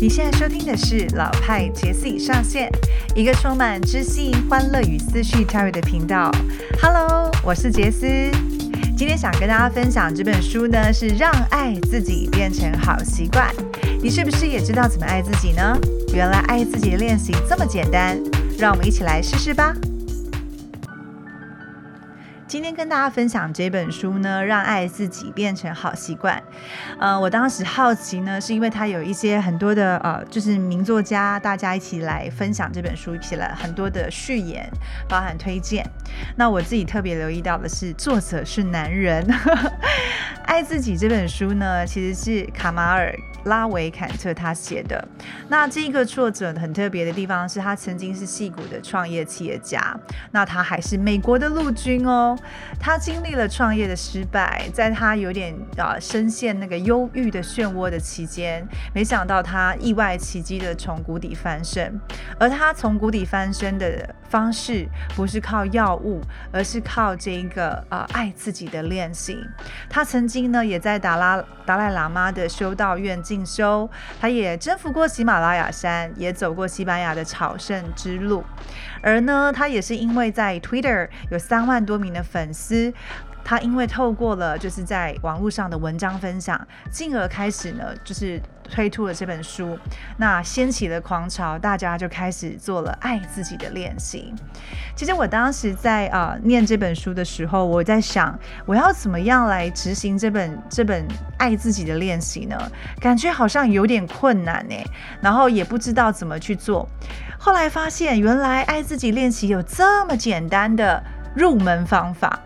你现在收听的是老派杰斯上线，一个充满知性、欢乐与思绪跳跃的频道。Hello，我是杰斯。今天想跟大家分享这本书呢，是让爱自己变成好习惯。你是不是也知道怎么爱自己呢？原来爱自己的练习这么简单，让我们一起来试试吧。今天跟大家分享这本书呢，让爱自己变成好习惯。呃，我当时好奇呢，是因为它有一些很多的呃，就是名作家，大家一起来分享这本书，写了很多的序言，包含推荐。那我自己特别留意到的是，作者是男人。爱自己这本书呢，其实是卡马尔。拉维坎特他写的那这个作者很特别的地方是他曾经是戏骨的创业企业家，那他还是美国的陆军哦。他经历了创业的失败，在他有点啊深陷那个忧郁的漩涡的期间，没想到他意外奇迹的从谷底翻身。而他从谷底翻身的方式不是靠药物，而是靠这个啊爱自己的练习。他曾经呢也在达拉达赖喇嘛的修道院。进修，他也征服过喜马拉雅山，也走过西班牙的朝圣之路。而呢，他也是因为在 Twitter 有三万多名的粉丝。他因为透过了就是在网络上的文章分享，进而开始呢，就是推出了这本书，那掀起了狂潮，大家就开始做了爱自己的练习。其实我当时在啊念这本书的时候，我在想，我要怎么样来执行这本这本爱自己的练习呢？感觉好像有点困难呢，然后也不知道怎么去做。后来发现，原来爱自己练习有这么简单的入门方法。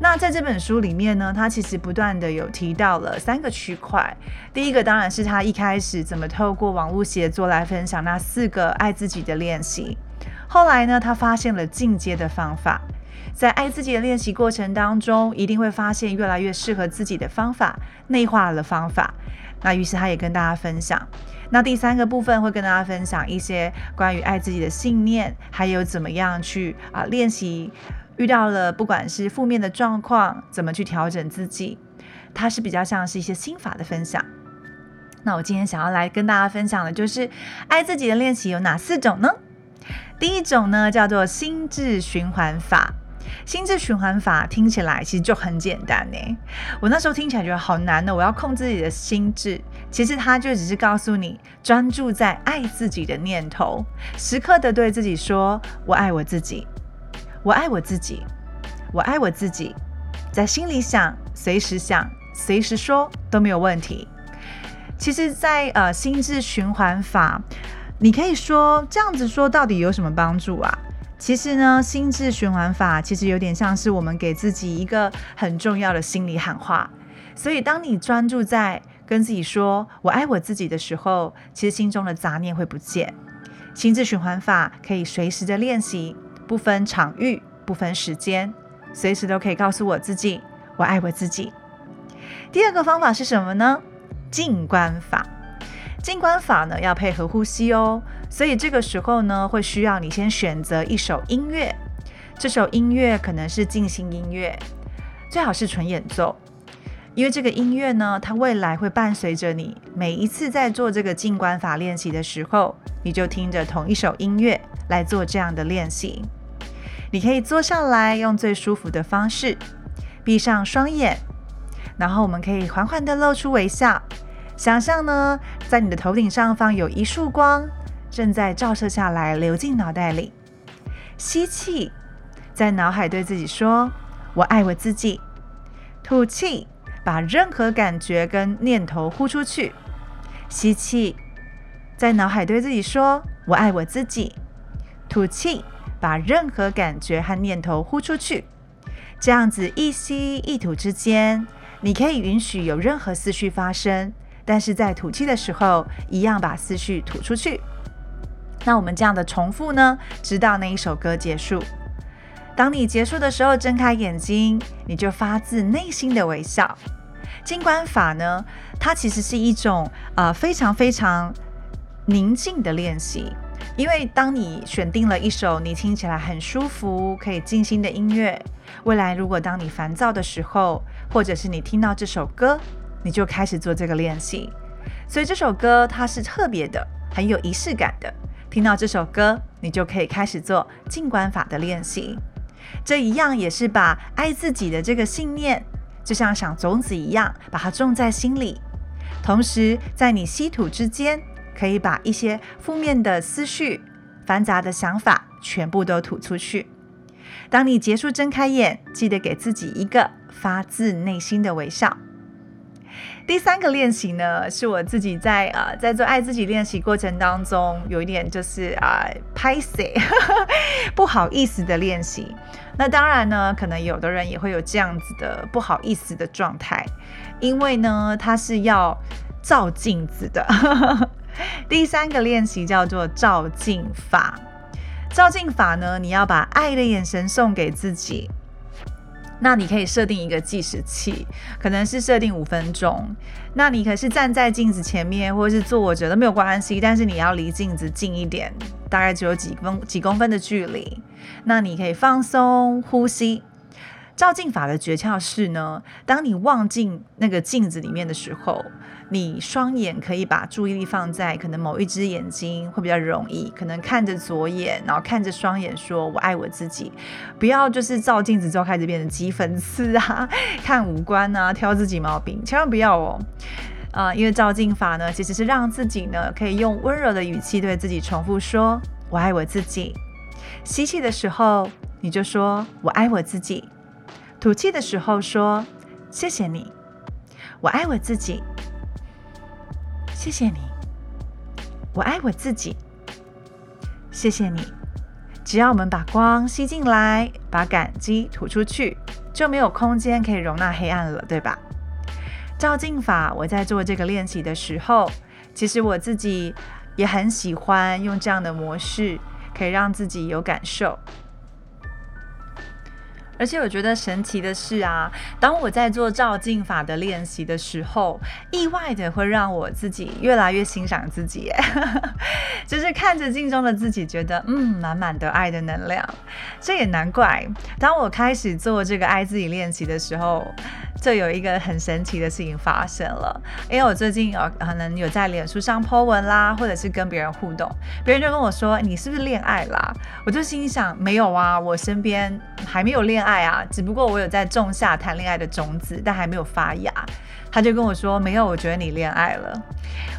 那在这本书里面呢，他其实不断的有提到了三个区块。第一个当然是他一开始怎么透过网络写作来分享那四个爱自己的练习。后来呢，他发现了进阶的方法，在爱自己的练习过程当中，一定会发现越来越适合自己的方法，内化了方法。那于是他也跟大家分享。那第三个部分会跟大家分享一些关于爱自己的信念，还有怎么样去啊练习。遇到了不管是负面的状况，怎么去调整自己，它是比较像是一些心法的分享。那我今天想要来跟大家分享的就是爱自己的练习有哪四种呢？第一种呢叫做心智循环法。心智循环法听起来其实就很简单呢。我那时候听起来觉得好难呢，我要控制自己的心智。其实它就只是告诉你专注在爱自己的念头，时刻的对自己说：“我爱我自己。”我爱我自己，我爱我自己，在心里想，随时想，随时说都没有问题。其实，在呃心智循环法，你可以说这样子说到底有什么帮助啊？其实呢，心智循环法其实有点像是我们给自己一个很重要的心理喊话。所以，当你专注在跟自己说“我爱我自己”的时候，其实心中的杂念会不见。心智循环法可以随时的练习。不分场域，不分时间，随时都可以告诉我自己，我爱我自己。第二个方法是什么呢？静观法。静观法呢，要配合呼吸哦。所以这个时候呢，会需要你先选择一首音乐。这首音乐可能是静心音乐，最好是纯演奏，因为这个音乐呢，它未来会伴随着你每一次在做这个静观法练习的时候，你就听着同一首音乐。来做这样的练习，你可以坐下来，用最舒服的方式，闭上双眼，然后我们可以缓缓的露出微笑，想象呢，在你的头顶上方有一束光正在照射下来，流进脑袋里。吸气，在脑海对自己说：“我爱我自己。”吐气，把任何感觉跟念头呼出去。吸气，在脑海对自己说：“我爱我自己。”吐气，把任何感觉和念头呼出去。这样子一吸一吐之间，你可以允许有任何思绪发生，但是在吐气的时候，一样把思绪吐出去。那我们这样的重复呢，直到那一首歌结束。当你结束的时候，睁开眼睛，你就发自内心的微笑。静观法呢，它其实是一种呃非常非常宁静的练习。因为当你选定了一首你听起来很舒服、可以静心的音乐，未来如果当你烦躁的时候，或者是你听到这首歌，你就开始做这个练习。所以这首歌它是特别的，很有仪式感的。听到这首歌，你就可以开始做静观法的练习。这一样也是把爱自己的这个信念，就像想种子一样，把它种在心里。同时，在你吸吐之间，可以把一些负面的思绪、繁杂的想法全部都吐出去。当你结束睁开眼，记得给自己一个发自内心的微笑。第三个练习呢，是我自己在啊在做爱自己练习过程当中，有一点就是啊拍谁不好意思的练习。那当然呢，可能有的人也会有这样子的不好意思的状态，因为呢，他是要照镜子的。第三个练习叫做照镜法。照镜法呢，你要把爱的眼神送给自己。那你可以设定一个计时器，可能是设定五分钟。那你可是站在镜子前面，或者是坐着都没有关系，但是你要离镜子近一点，大概只有几公几公分的距离。那你可以放松呼吸。照镜法的诀窍是呢，当你望进那个镜子里面的时候，你双眼可以把注意力放在可能某一只眼睛会比较容易，可能看着左眼，然后看着双眼，说我爱我自己，不要就是照镜子之后开始变成挤粉刺啊，看五官啊，挑自己毛病，千万不要哦，啊，因为照镜法呢，其实是让自己呢可以用温柔的语气对自己重复说我爱我自己，吸气的时候你就说我爱我自己。吐气的时候说：“谢谢你，我爱我自己。谢谢你，我爱我自己。谢谢你。只要我们把光吸进来，把感激吐出去，就没有空间可以容纳黑暗了，对吧？照镜法，我在做这个练习的时候，其实我自己也很喜欢用这样的模式，可以让自己有感受。”而且我觉得神奇的是啊，当我在做照镜法的练习的时候，意外的会让我自己越来越欣赏自己，就是看着镜中的自己，觉得嗯，满满的爱的能量。这也难怪，当我开始做这个爱自己练习的时候。就有一个很神奇的事情发生了，因为我最近有可能有在脸书上 po 文啦，或者是跟别人互动，别人就跟我说：“你是不是恋爱啦？”我就心想：“没有啊，我身边还没有恋爱啊，只不过我有在种下谈恋爱的种子，但还没有发芽。”他就跟我说：“没有，我觉得你恋爱了。”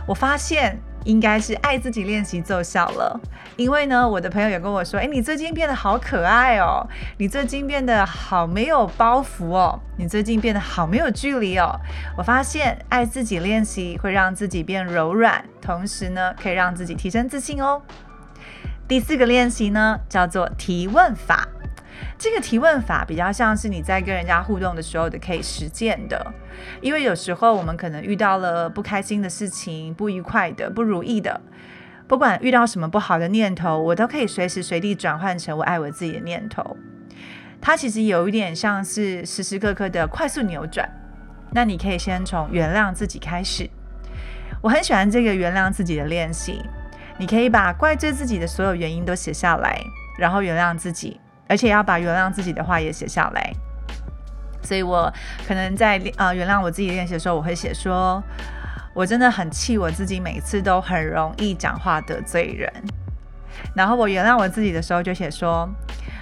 我发现。应该是爱自己练习奏效了，因为呢，我的朋友也跟我说，哎，你最近变得好可爱哦，你最近变得好没有包袱哦，你最近变得好没有距离哦。我发现爱自己练习会让自己变柔软，同时呢，可以让自己提升自信哦。第四个练习呢，叫做提问法。这个提问法比较像是你在跟人家互动的时候的可以实践的，因为有时候我们可能遇到了不开心的事情、不愉快的、不如意的，不管遇到什么不好的念头，我都可以随时随地转换成我爱我自己的念头。它其实有一点像是时时刻刻的快速扭转。那你可以先从原谅自己开始。我很喜欢这个原谅自己的练习。你可以把怪罪自己的所有原因都写下来，然后原谅自己。而且要把原谅自己的话也写下来，所以我可能在呃原谅我自己练习的时候，我会写说，我真的很气我自己，每次都很容易讲话得罪人。然后我原谅我自己的时候，就写说，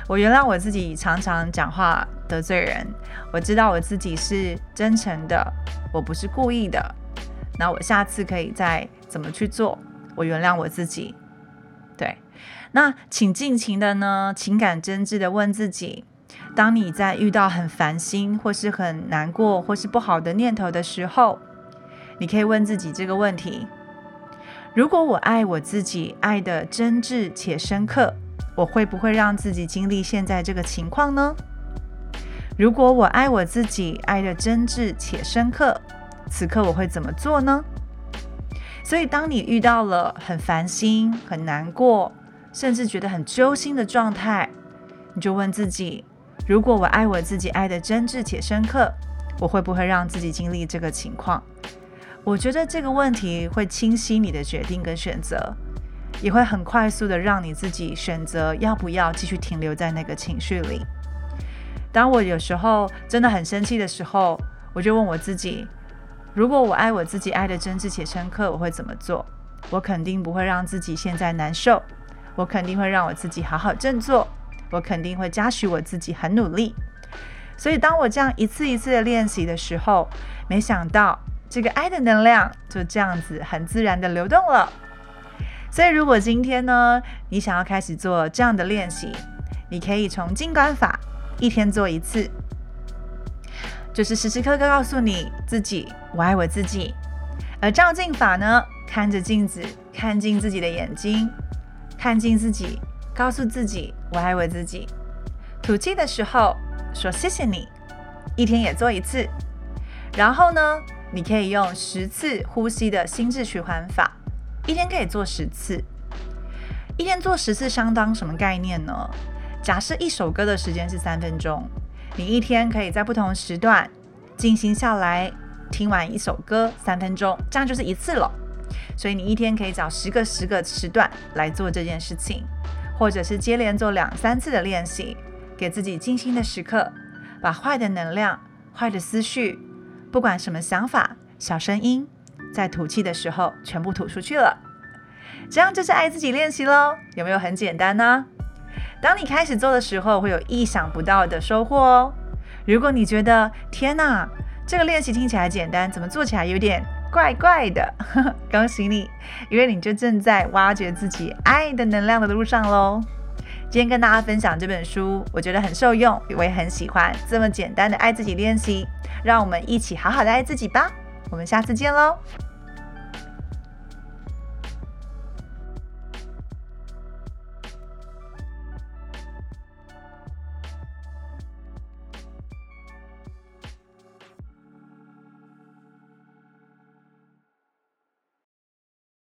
我原谅我自己常常讲话得罪人。我知道我自己是真诚的，我不是故意的。那我下次可以再怎么去做？我原谅我自己，那请尽情的呢，情感真挚的问自己：当你在遇到很烦心，或是很难过，或是不好的念头的时候，你可以问自己这个问题：如果我爱我自己，爱的真挚且深刻，我会不会让自己经历现在这个情况呢？如果我爱我自己，爱的真挚且深刻，此刻我会怎么做呢？所以，当你遇到了很烦心、很难过，甚至觉得很揪心的状态，你就问自己：如果我爱我自己，爱的真挚且深刻，我会不会让自己经历这个情况？我觉得这个问题会清晰你的决定跟选择，也会很快速的让你自己选择要不要继续停留在那个情绪里。当我有时候真的很生气的时候，我就问我自己：如果我爱我自己，爱的真挚且深刻，我会怎么做？我肯定不会让自己现在难受，我肯定会让我自己好好振作，我肯定会嘉许我自己很努力。所以，当我这样一次一次的练习的时候，没想到这个爱的能量就这样子很自然的流动了。所以，如果今天呢，你想要开始做这样的练习，你可以从静观法一天做一次，就是时时刻刻告诉你自己，我爱我自己。而照镜法呢，看着镜子，看进自己的眼睛，看进自己，告诉自己，我爱我自己。吐气的时候说谢谢你，一天也做一次。然后呢，你可以用十次呼吸的心智循环法。一天可以做十次，一天做十次相当什么概念呢？假设一首歌的时间是三分钟，你一天可以在不同时段进行下来，听完一首歌三分钟，这样就是一次了。所以你一天可以找十个十个时段来做这件事情，或者是接连做两三次的练习，给自己静心的时刻，把坏的能量、坏的思绪，不管什么想法、小声音。在吐气的时候，全部吐出去了，这样就是爱自己练习喽。有没有很简单呢？当你开始做的时候，会有意想不到的收获哦。如果你觉得天哪，这个练习听起来简单，怎么做起来有点怪怪的？恭喜你，因为你就正在挖掘自己爱的能量的路上喽。今天跟大家分享这本书，我觉得很受用，我也很喜欢这么简单的爱自己练习。让我们一起好好的爱自己吧。我们下次见喽。